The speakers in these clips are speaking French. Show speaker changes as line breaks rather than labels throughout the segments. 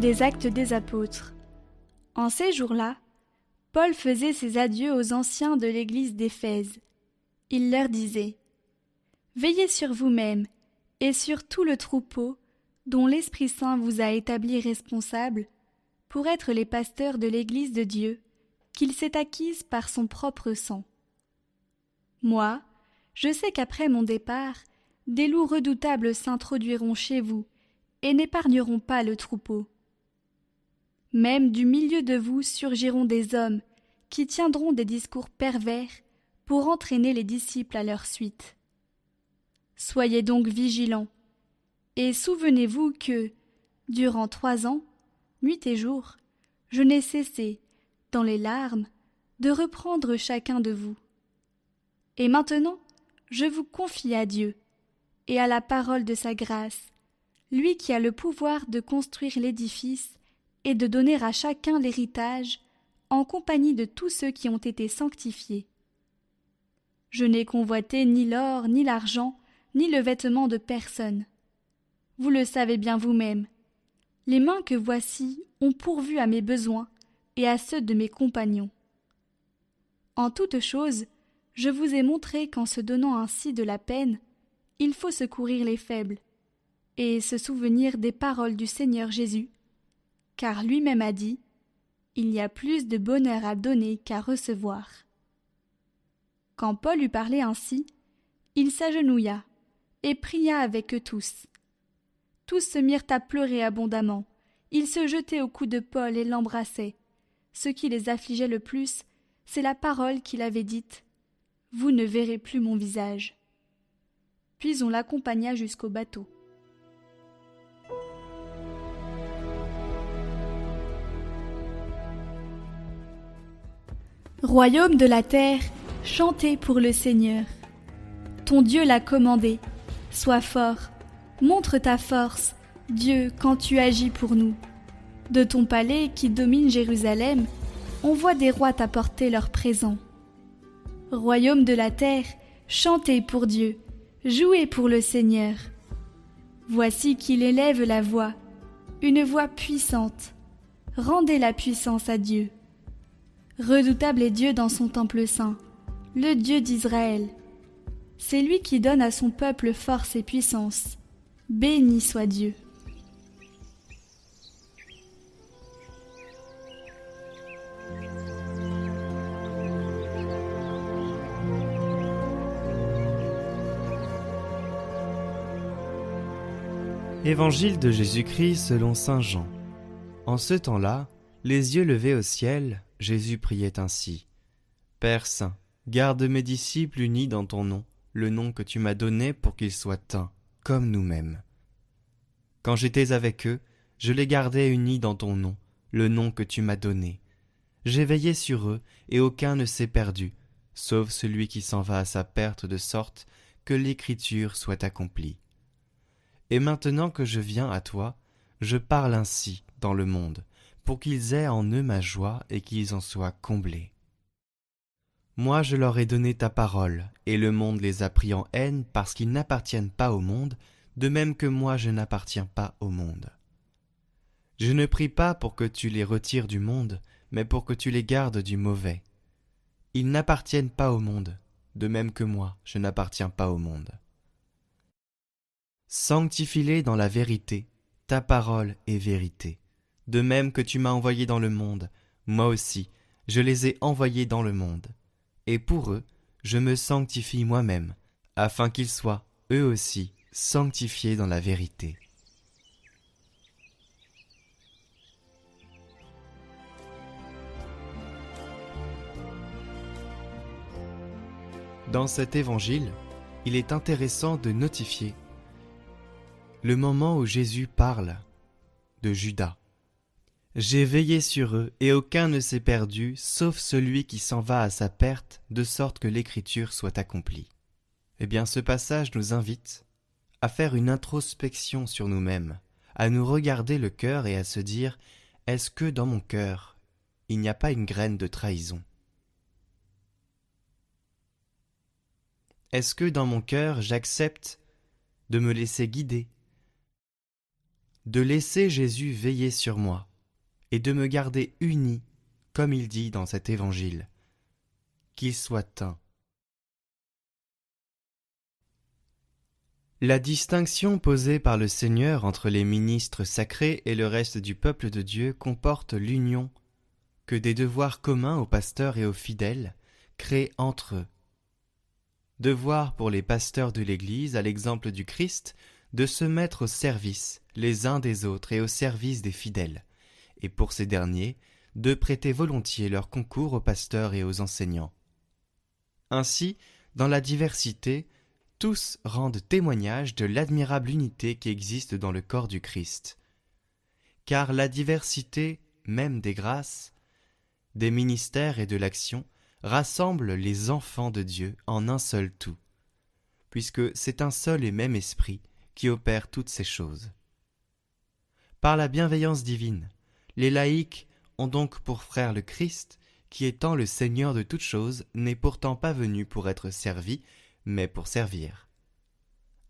Des actes des apôtres. En ces jours-là, Paul faisait ses adieux aux anciens de l'église d'Éphèse. Il leur disait Veillez sur vous-même et sur tout le troupeau dont l'Esprit Saint vous a établi responsable pour être les pasteurs de l'Église de Dieu, qu'il s'est acquise par son propre sang. Moi, je sais qu'après mon départ, des loups redoutables s'introduiront chez vous et n'épargneront pas le troupeau. Même du milieu de vous surgiront des hommes qui tiendront des discours pervers pour entraîner les disciples à leur suite. Soyez donc vigilants, et souvenez-vous que, durant trois ans, nuit et jour, je n'ai cessé, dans les larmes, de reprendre chacun de vous. Et maintenant, je vous confie à Dieu, et à la parole de sa grâce, lui qui a le pouvoir de construire l'édifice et de donner à chacun l'héritage, en compagnie de tous ceux qui ont été sanctifiés. Je n'ai convoité ni l'or, ni l'argent, ni le vêtement de personne. Vous le savez bien vous-même. Les mains que voici ont pourvu à mes besoins et à ceux de mes compagnons. En toute chose, je vous ai montré qu'en se donnant ainsi de la peine, il faut secourir les faibles, et se souvenir des paroles du Seigneur Jésus, car lui-même a dit Il y a plus de bonheur à donner qu'à recevoir. Quand Paul eut parlé ainsi, il s'agenouilla et pria avec eux tous. Tous se mirent à pleurer abondamment. Ils se jetaient au cou de Paul et l'embrassaient. Ce qui les affligeait le plus, c'est la parole qu'il avait dite. Vous ne verrez plus mon visage. Puis on l'accompagna jusqu'au bateau. Royaume de la terre, chantez pour le Seigneur. Ton Dieu l'a commandé. Sois fort, montre ta force, Dieu, quand tu agis pour nous. De ton palais qui domine Jérusalem, on voit des rois t'apporter leurs présents. Royaume de la terre, chantez pour Dieu, jouez pour le Seigneur. Voici qu'il élève la voix, une voix puissante. Rendez la puissance à Dieu. Redoutable est Dieu dans son temple saint, le Dieu d'Israël. C'est lui qui donne à son peuple force et puissance. Béni soit Dieu.
Évangile de Jésus-Christ selon Saint Jean. En ce temps-là, les yeux levés au ciel, Jésus priait ainsi. Père Saint, garde mes disciples unis dans ton nom, le nom que tu m'as donné pour qu'ils soient un, comme nous-mêmes. Quand j'étais avec eux, je les gardais unis dans ton nom, le nom que tu m'as donné. J'ai veillé sur eux, et aucun ne s'est perdu, sauf celui qui s'en va à sa perte de sorte que l'écriture soit accomplie. Et maintenant que je viens à toi, je parle ainsi dans le monde, pour qu'ils aient en eux ma joie et qu'ils en soient comblés. Moi je leur ai donné ta parole, et le monde les a pris en haine parce qu'ils n'appartiennent pas au monde, de même que moi je n'appartiens pas au monde. Je ne prie pas pour que tu les retires du monde, mais pour que tu les gardes du mauvais. Ils n'appartiennent pas au monde, de même que moi je n'appartiens pas au monde. Sanctifie-les dans la vérité, ta parole est vérité. De même que tu m'as envoyé dans le monde, moi aussi, je les ai envoyés dans le monde. Et pour eux, je me sanctifie moi-même, afin qu'ils soient, eux aussi, sanctifiés dans la vérité. Dans cet évangile, il est intéressant de notifier le moment où Jésus parle de Judas. J'ai veillé sur eux, et aucun ne s'est perdu, sauf celui qui s'en va à sa perte, de sorte que l'écriture soit accomplie. Eh bien, ce passage nous invite à faire une introspection sur nous-mêmes, à nous regarder le cœur et à se dire Est-ce que dans mon cœur, il n'y a pas une graine de trahison? Est-ce que dans mon cœur, j'accepte de me laisser guider, de laisser Jésus veiller sur moi? Et de me garder uni, comme il dit dans cet évangile. Qu'il soit un. La distinction posée par le Seigneur entre les ministres sacrés et le reste du peuple de Dieu comporte l'union que des devoirs communs aux pasteurs et aux fidèles créés entre eux. Devoir pour les pasteurs de l'Église, à l'exemple du Christ, de se mettre au service les uns des autres et au service des fidèles, et pour ces derniers, de prêter volontiers leur concours aux pasteurs et aux enseignants. Ainsi, dans la diversité, tous rendent témoignage de l'admirable unité qui existe dans le corps du Christ. Car la diversité, même des grâces, des ministères et de l'action, rassemble les enfants de Dieu en un seul tout, puisque c'est un seul et même esprit qui opère toutes ces choses. Par la bienveillance divine, les laïcs ont donc pour frère le Christ, qui étant le Seigneur de toutes choses, n'est pourtant pas venu pour être servi, mais pour servir.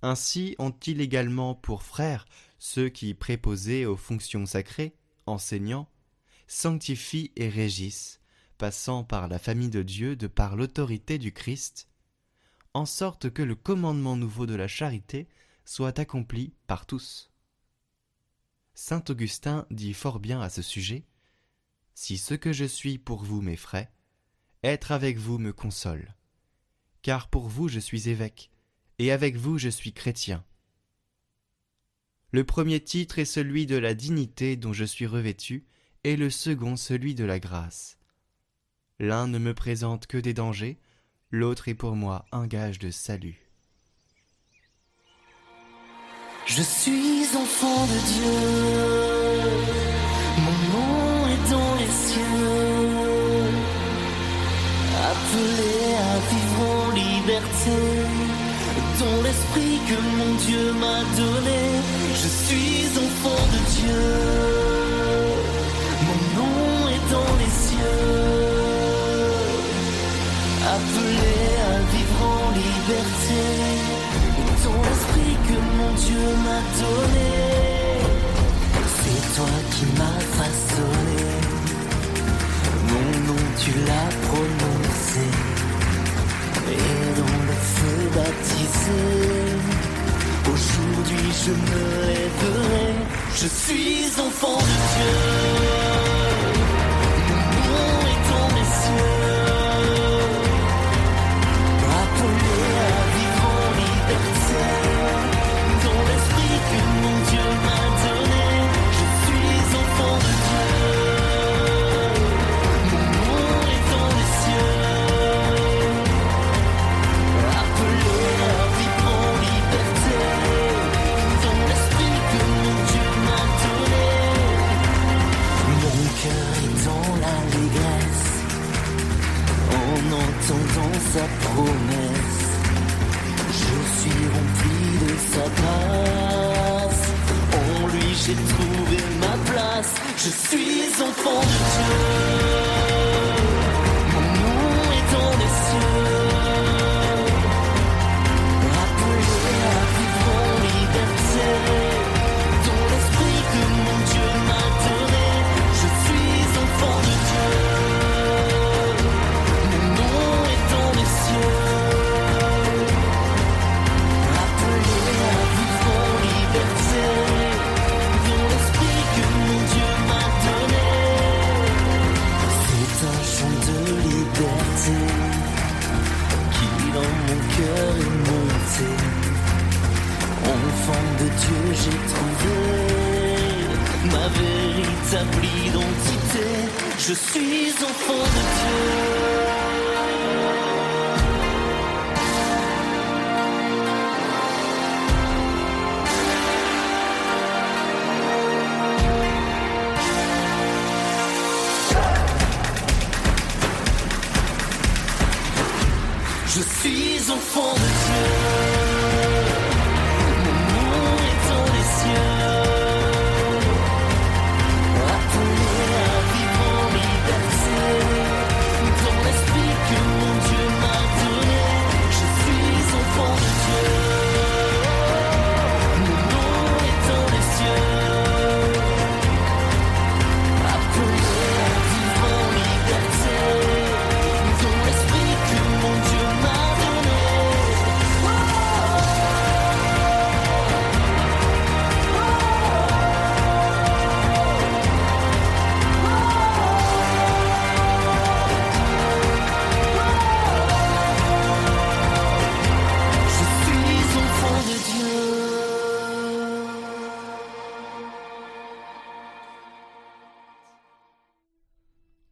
Ainsi ont-ils également pour frères ceux qui, préposés aux fonctions sacrées, enseignants, sanctifient et régissent, passant par la famille de Dieu de par l'autorité du Christ, en sorte que le commandement nouveau de la charité soit accompli par tous. Saint Augustin dit fort bien à ce sujet Si ce que je suis pour vous m'effraie, être avec vous me console car pour vous je suis évêque, et avec vous je suis chrétien. Le premier titre est celui de la dignité dont je suis revêtu, et le second celui de la grâce. L'un ne me présente que des dangers, l'autre est pour moi un gage de salut.
Je suis enfant de Dieu, mon nom est dans les cieux, appelé à vivre dans l'esprit que mon Dieu m'a donné. Je suis enfant de Dieu. C'est toi qui m'as façonné. Mon nom, tu l'as prononcé et dans le feu baptisé. Aujourd'hui je me lèverai, je suis enfant de Dieu. Je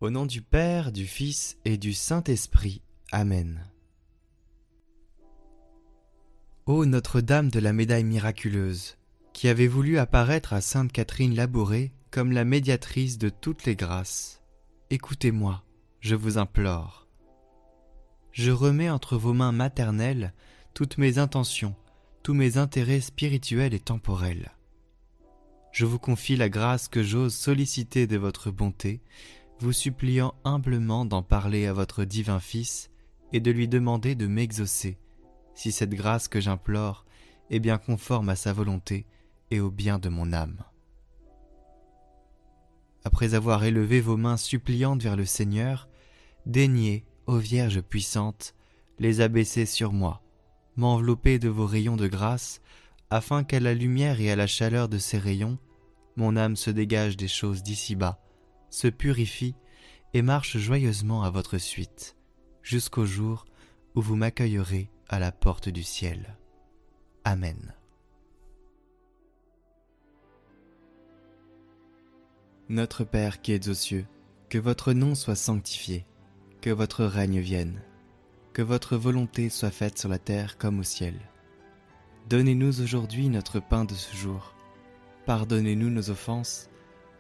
Au nom du Père, du Fils et du Saint-Esprit. Amen. Ô Notre-Dame de la médaille miraculeuse, qui avez voulu apparaître à Sainte Catherine Labourée comme la médiatrice de toutes les grâces, écoutez-moi, je vous implore. Je remets entre vos mains maternelles toutes mes intentions, tous mes intérêts spirituels et temporels. Je vous confie la grâce que j'ose solliciter de votre bonté, vous suppliant humblement d'en parler à votre divin Fils et de lui demander de m'exaucer, si cette grâce que j'implore est bien conforme à sa volonté et au bien de mon âme. Après avoir élevé vos mains suppliantes vers le Seigneur, daignez, ô Vierge puissante, les abaisser sur moi, m'envelopper de vos rayons de grâce, afin qu'à la lumière et à la chaleur de ces rayons, mon âme se dégage des choses d'ici-bas, se purifie et marche joyeusement à votre suite, jusqu'au jour où vous m'accueillerez à la porte du ciel. Amen. Notre Père qui êtes aux cieux, que votre nom soit sanctifié, que votre règne vienne, que votre volonté soit faite sur la terre comme au ciel. Donnez-nous aujourd'hui notre pain de ce jour Pardonnez-nous nos offenses,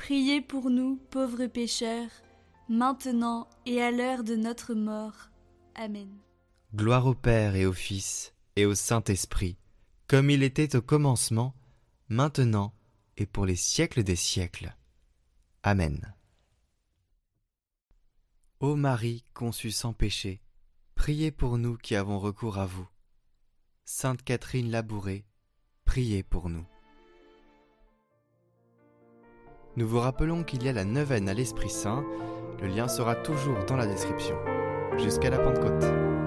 Priez pour nous, pauvres pécheurs, maintenant et à l'heure de notre mort. Amen.
Gloire au Père et au Fils et au Saint-Esprit, comme il était au commencement, maintenant et pour les siècles des siècles. Amen. Ô Marie conçue sans péché, priez pour nous qui avons recours à vous. Sainte Catherine Labourée, priez pour nous. Nous vous rappelons qu'il y a la neuvaine à l'Esprit Saint, le lien sera toujours dans la description. Jusqu'à la Pentecôte.